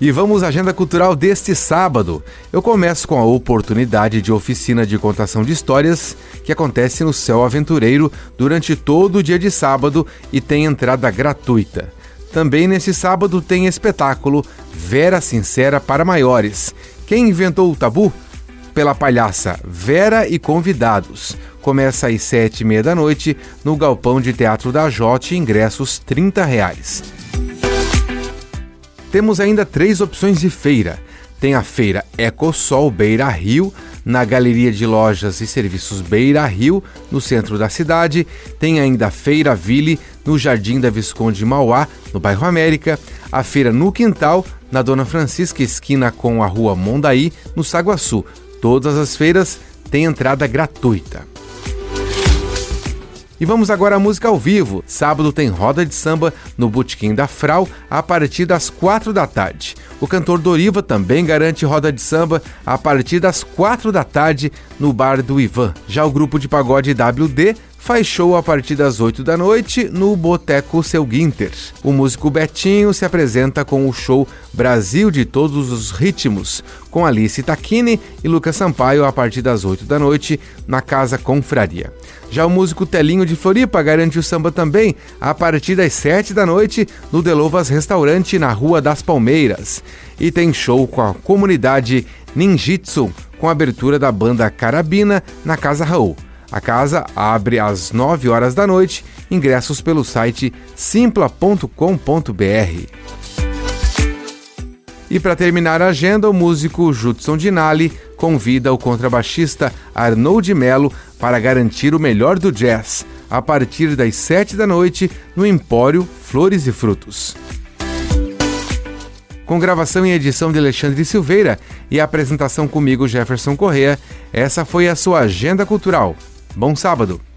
E vamos à agenda cultural deste sábado. Eu começo com a oportunidade de oficina de contação de histórias que acontece no Céu Aventureiro durante todo o dia de sábado e tem entrada gratuita. Também nesse sábado tem espetáculo Vera Sincera para Maiores. Quem inventou o tabu? Pela palhaça Vera e convidados. Começa às sete e meia da noite no Galpão de Teatro da Jote, ingressos 30 reais. Temos ainda três opções de feira. Tem a feira Ecosol Beira Rio, na Galeria de Lojas e Serviços Beira Rio, no centro da cidade. Tem ainda a Feira Ville, no Jardim da Visconde Mauá, no bairro América. A feira no Quintal, na Dona Francisca, esquina com a Rua Mondaí, no Saguaçu. Todas as feiras têm entrada gratuita. E vamos agora à música ao vivo. Sábado tem roda de samba no Botequim da Frau a partir das quatro da tarde. O cantor Doriva também garante roda de samba a partir das quatro da tarde no bar do Ivan. Já o grupo de pagode WD faz show a partir das 8 da noite no Boteco Seu Guinter. O músico Betinho se apresenta com o show Brasil de Todos os Ritmos, com Alice Taquini e Lucas Sampaio a partir das 8 da noite na Casa Confraria. Já o músico Telinho de Floripa garante o samba também a partir das 7 da noite no Delovas Restaurante na Rua das Palmeiras. E tem show com a comunidade Ninjitsu, com a abertura da banda Carabina na Casa Raul. A casa abre às 9 horas da noite, ingressos pelo site simpla.com.br. E para terminar a agenda, o músico Judson Dinali convida o contrabaixista Arnold Melo para garantir o melhor do jazz, a partir das 7 da noite no Empório Flores e Frutos. Com gravação e edição de Alexandre Silveira e apresentação comigo, Jefferson Correa, essa foi a sua Agenda Cultural. Bom sábado!